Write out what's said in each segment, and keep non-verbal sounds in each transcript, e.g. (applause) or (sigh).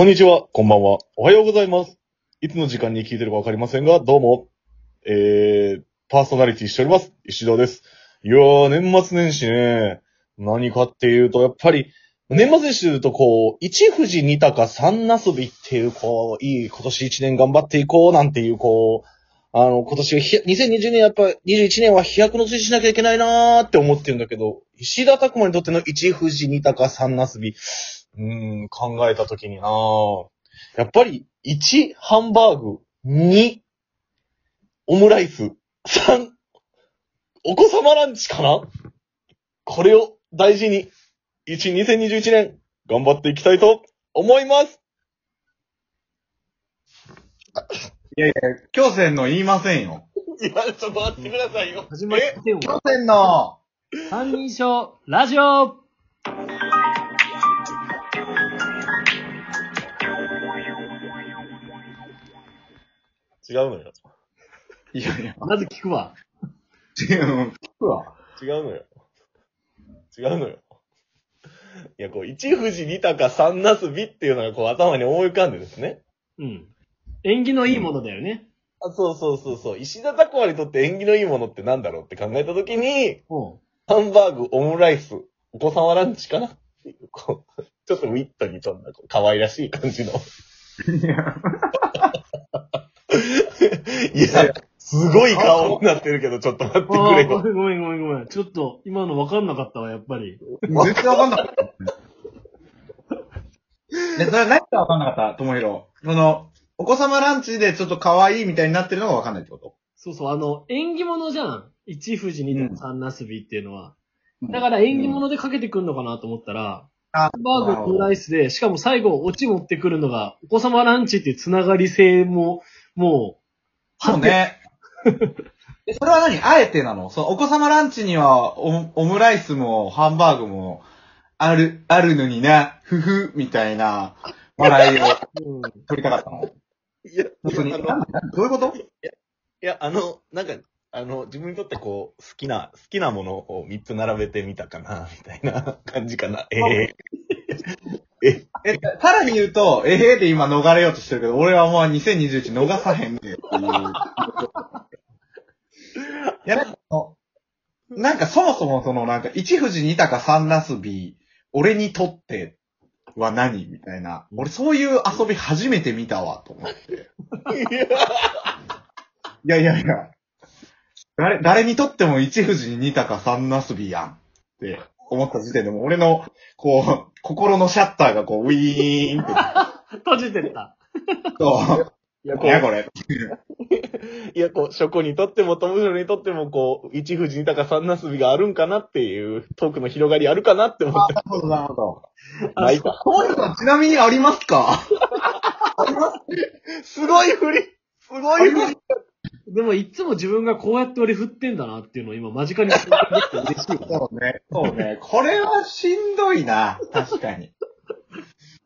こんにちは、こんばんは、おはようございます。いつの時間に聞いてるかわかりませんが、どうも、えー、パーソナリティしております。石田です。いやー、年末年始ね、何かっていうと、やっぱり、年末年始で言うと、こう、一富士二鷹三なすびっていう、こう、いい、今年一年頑張っていこうなんていう、こう、あの、今年、2020年やっぱ、21年は飛躍の年しなきゃいけないなーって思ってるんだけど、石田拓馬にとっての一富士二鷹三なすび、うーん、考えたときになぁ。やっぱり、1、ハンバーグ、2、オムライス、3、お子様ランチかな？これを大事に、1、2021年、頑張っていきたいと思いますいやいや、京戦の言いませんよ。いや、ちょっと待ってくださいよ。始まってよ。京戦の、三人称、ラジオ違うのよ。いやいや、まず聞くわ。違う、聞くわ。違うのよ。違うのよ。いや、こう、一富士二鷹三なすびっていうのがこう頭に思い浮かんでですね。うん。縁起のいいものだよね。あそうそうそうそう。石田拓馬にとって縁起のいいものってなんだろうって考えたときに、うん。ハンバーグ、オムライス、お子様ランチかなっていう、こう、(laughs) ちょっとウィットに富んだ、こう可愛らしい感じの。いや、(laughs) いや、すごい顔になってるけど、ちょっと待ってくああ、れよ。ごめんごめんごめんごめん。ちょっと、今の分かんなかったわ、やっぱり。絶対わかんなかった。ね、それ何かわかんなかった、ともひろ。その、お子様ランチでちょっと可愛いみたいになってるのがわかんないってこと？そうそう、あの、縁起物じゃん。一富士二三なすびっていうのは。だから縁起物でかけてくんのかなと思ったら、あハンバーグ、オムライスで、しかも最後、オチ持ってくるのが、お子様ランチっていうつながり性も、もう、そうね。(laughs) えそれは何？あえてなの？そのお子様ランチにはオオムライスもハンバーグもある、あるのにな、ふふ、みたいな笑いをうん。取りたかったの？いや、本当に？あのなんなんどういうこと？いや、あの、なんか、あの、自分にとってこう、好きな、好きなものを3つ並べてみたかな、みたいな感じかな。えええ、さらに言うと、ええー、で今逃れようとしてるけど、俺はもう2021逃さへんねんっていう。いや、なんかそのなんかそもそもそのなんか、一富士二鷹三なすび、俺にとっては何みたいな。俺そういう遊び初めて見たわ、と思って。いやいやいや。誰、誰にとっても一富士二鷹三なすびやん。って思った時点でもう俺の、こう、心のシャッターがこう、ウィーンって、(laughs) 閉じてった。そう。いや、こ何やう、これ。(laughs) いや、こう、諸子にとっても、トムヒロにとっても、こう、一富士二鷹三なすびがあるんかなっていう、トークの広がりあるかなって思って。なるほど、なるほど。ないか。トーさん、ちなみにありますか？(laughs) すごい振りすごい振りでも、いつも自分がこうやって俺振ってんだなっていうのを今間近に感じて嬉しいわ。(laughs) そうね。そうね。これはしんどいな。確かに。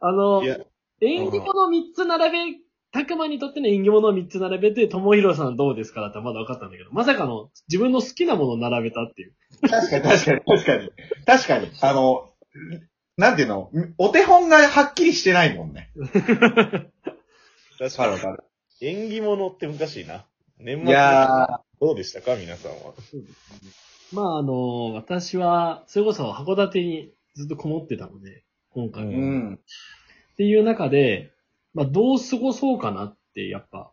あのいや、縁起物3つ並べ、たくまにとっての縁起物を3つ並べて、ともひろさんどうですかだったらまだ分かったんだけど、まさかの自分の好きなものを並べたっていう。確かに、確かに、確かに。確かに。あの、なんていうのお手本がはっきりしてないもんね。確わかかるわかる。に。縁起物って難しいな。年い末、やどうでしたか？皆さんは。まあ、あの、私は、それこそ函館にずっとこもってたので、今回ー、も。うっん。ていう中で、まあ、どう過ごそうかなって、やっぱ、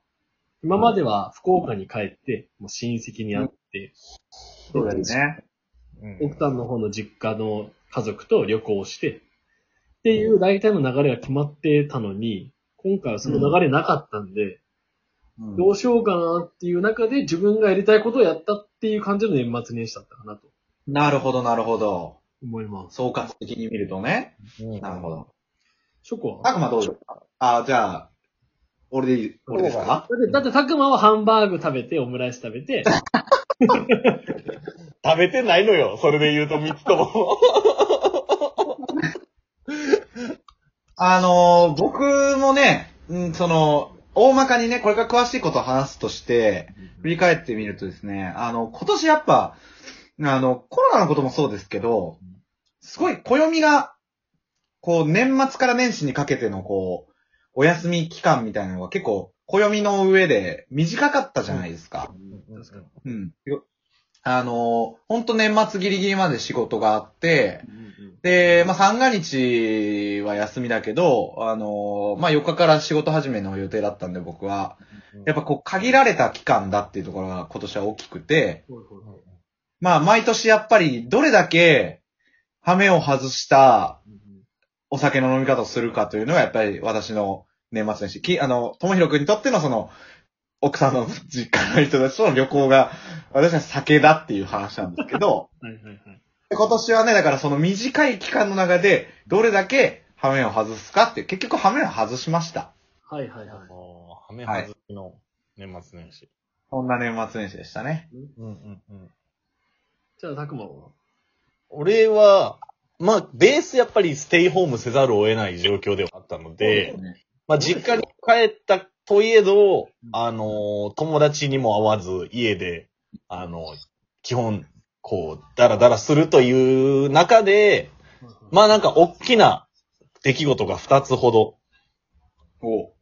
今までは福岡に帰って、もう親戚に会って、そうだよね。奥さんの方の実家の家族と旅行して、っていう大体の流れが決まってたのに、今回はその流れなかったんで、どうしようかなっていう中で自分がやりたいことをやったっていう感じの年末年始だったかなとなるほど、なるほど。思います。総括的に見るとね。うんなるほど。ショコは？たくまどうですかあ、じゃあ、俺でいい、俺ですか？だって、だって、たくまはハンバーグ食べて、オムライス食べて、(laughs) 食べてないのよ。それで言うと3つとも。(laughs) あのー僕もね、うん、その、大まかにね、これから詳しいことを話すとして、振り返ってみるとですね、あの、今年やっぱ、あの、コロナのこともそうですけど、すごい暦が、こう、年末から年始にかけての、こう、お休み期間みたいなのが結構、暦の上で短かったじゃないですか。うん。よあの、ほんと年末ギリギリまで仕事があって、で、まあ、三が日は休みだけど、あの、まあ、4日から仕事始めの予定だったんで僕は、やっぱこう限られた期間だっていうところが今年は大きくて、まあ、毎年やっぱりどれだけ、羽目を外したお酒の飲み方をするかというのがやっぱり私の年末年始。きあの、ともひろくんにとってのその、奥さんの実家の人たちとの旅行が、私は酒だっていう話なんですけど、(laughs) はいはいはい。で今年はね、だからその短い期間の中で、どれだけ羽目を外すかって結局羽目を外しました。はいはいはい。おーはめ外しの年末年始。そんな年末年始でしたね。うんうんうん。じゃあ、たくまは？俺は、まあ、ベースやっぱりステイホームせざるを得ない状況ではあったので、まあ、実家に帰ったといえど、あの、友達にも会わず、家で、あの、基本、こう、ダラダラするという中で、まあなんか、大きな出来事が2つほどお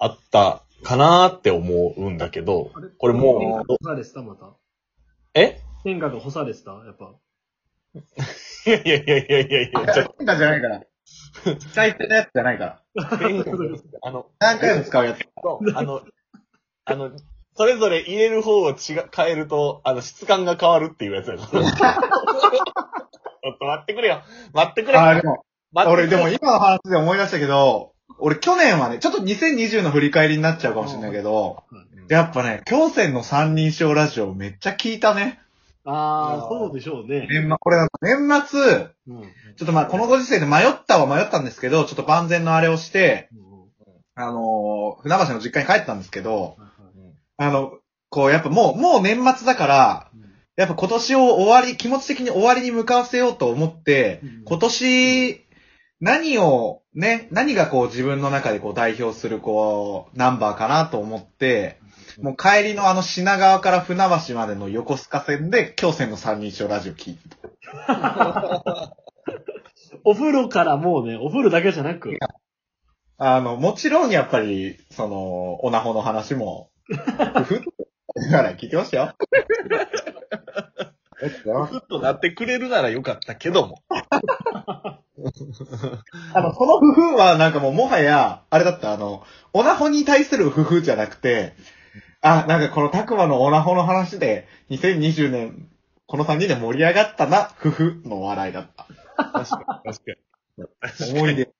あったかなーって思うんだけど、これもう天下が干されてたまた？え？天下が干されてたやっぱ。い (laughs) やいやいやいやいやいや、ちょっ変化じゃないから。使い捨てのやつじゃないから。と、あの、何回も使うやつ。そうあの、あの、それぞれ入れる方を違う、変えると、あの、質感が変わるっていうやつやから。ちょっと待ってくれよ。待ってくれ。あー、でも、俺で待ってくれも今の話で思い出したけど、俺去年はね、ちょっと2020の振り返りになっちゃうかもしれないけど、やっぱね、京戦の三人称ラジオめっちゃ聞いたね。ああ、そうでしょうね。年末、これなんか年末、うん。ちょっとまあこのご時世で迷ったは迷ったんですけど、ちょっと万全のあれをして、あのー船橋の実家に帰ったんですけど、あの、こうやっぱもう、もう年末だから、やっぱ今年を終わり、気持ち的に終わりに向かわせようと思って、今年、何を、ね、何がこう自分の中でこう代表するこう、ナンバーかなと思って、もう帰りのあの品川から船橋までの横須賀線で、京線の三人称ラジオ聞いてお風呂からもうね、お風呂だけじゃなく、あの、もちろんやっぱり、その、オナホの話も、ふふっと、だから聞いてましたよ。えっとふっとなってくれるならよかったけども。あの、そのふふはなんかもうもはや、あれだった、あの、オナホに対するふふじゃなくて、あ、なんかこのタクマのオナホの話で、2020年、この3人で盛り上がったな、ふふの笑いだった。確かに。確かに。思い出。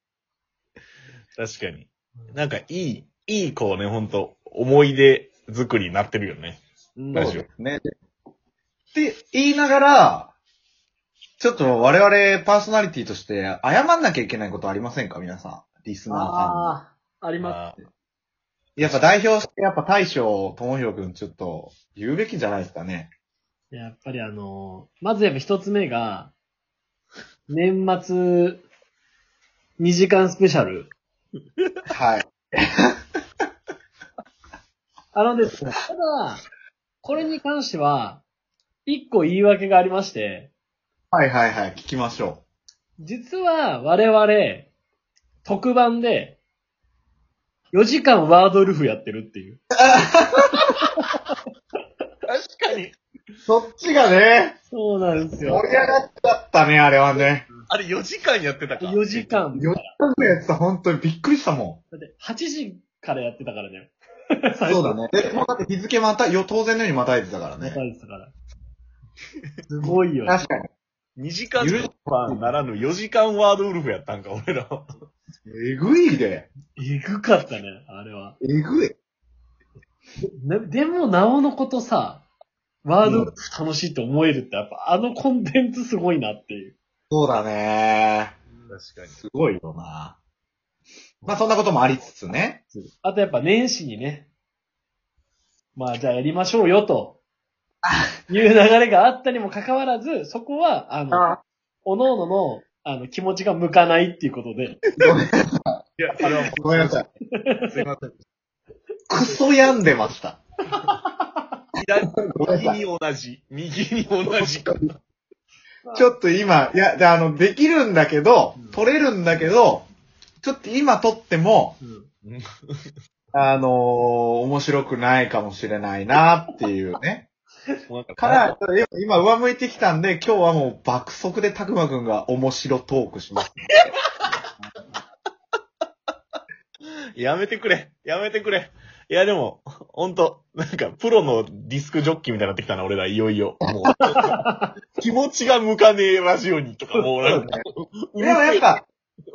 確かに。なんかいい、いいこうね、ほんと、思い出作りになってるよね。うんラジオね。って言いながら、ちょっと我々パーソナリティとして謝んなきゃいけないことありませんか？皆さん。リスナーさんに。ああ、ありまあやっぱ代表して、やっぱ大将、ともひろくんちょっと言うべきじゃないですかね。す。やっぱりあの、まずやっぱ一つ目が、年末、2時間スペシャル。はい。(laughs) あのですね、ただ、これに関しては、一個言い訳がありまして、はいはいはい、聞きましょ実は我々、特番で、4時間ワードルフやってるっていう。確かに。う。そっちがね、そうなんですよ。盛り上がっちゃったね、あれはね。あれ4時間やってたか。4時。間。4時間ぐらいやってた、本当にびっくりしたもだって8時からやってたからね。ん。(laughs) そうだね。で、もうだって日付また、よ、当然のようにまたいてたからね。またやってたから。すごいよね。確かに。2時間はならぬ4時間ワードウルフやったんか、俺らは。えぐいで。えぐかったね、あれは。えぐい。ねでも、なおのことさ、ワードルフ楽しいって思えるって、やっぱあのコンテンツすごいなっていう。そうだね。確かに。すごいよな。まあそんなこともありつつね。あとやっぱ年始にね、まあじゃあやりましょうよと、(laughs) いう流れがあったにもかかわらず、そこは、あの、あおののの、あの、気持ちが向かないっていうことで、いや、それはごめんなさい。すいません。クソ病んでました。左、右に同じ。右に同じ。(laughs) ちょっと今、いや、であの、できるんだけどうん、取れるんだけど、ちょっと今取っても、うんうんあのー、面白くないかもしれないなっていうね。から、今上向いてきたんで、今日はもう爆速でたくまくんが面白トークします。(laughs) やめてくれ。やめてくれ。いや、でも、ほんと、なんか、プロのディスクジョッキーみたいになってきたな、俺ら、いよいよ。もう、(laughs) 気持ちが向かねえラジオにとか、もうなんか、でもやっぱ、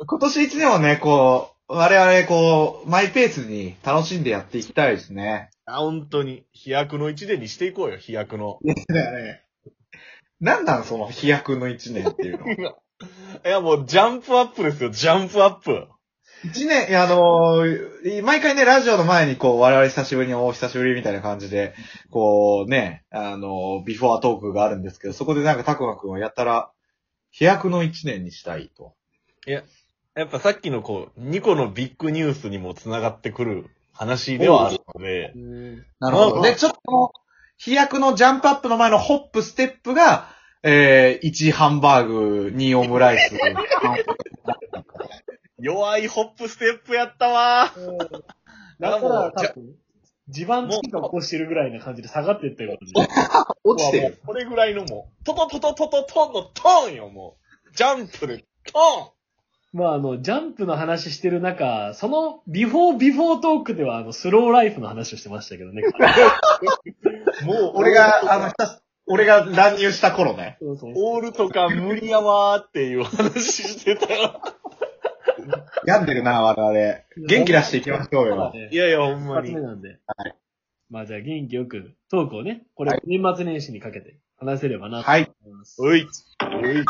今年一年をね、こう、我々こう、マイペースに楽しんでやっていきたいですね。あ、本当に、飛躍の一年にしていこうよ、飛躍の。だよね。なんなんその飛躍の一年っていうの。(laughs) いや、もう、ジャンプアップですよ、ジャンプアップ。一年、いやあのー毎回ね、ラジオの前にこう、我々久しぶりにお久しぶりみたいな感じで、こうね、あのービフォートークがあるんですけど、そこでなんかたくまくんはやったら、飛躍の一年にしたいと。やっぱさっきのこう、2個のビッグニュースにも繋がってくる話ではあるので、なるほど。で、ちょっと飛躍のジャンプアップの前のホップ、ステップが、えー、1ハンバーグ、2オムライス。(laughs) 弱いホップステップやったわー。だからじ地盤地下起こしてるぐらいな感じで下がってってることで。(laughs) 落ちてる。これぐらいのもう、トトトトトトトンのトーンよ、もう。ジャンプでトまああの、ジャンプの話してる中、そのビフォービフォートークではあの、スローライフの話をしてましたけどね。(laughs) もう、俺が、あの、俺が乱入した頃ね。そうそうオールとか無理やわーっていう話してたよ。(laughs) 病んでるな、我々。元気出していきましょうよ。いやいや、ほん一まに。発目なんで。まあじゃあ元気よくトークをね、これ年末年始にかけて話せればなとはい。思います。おい。おい。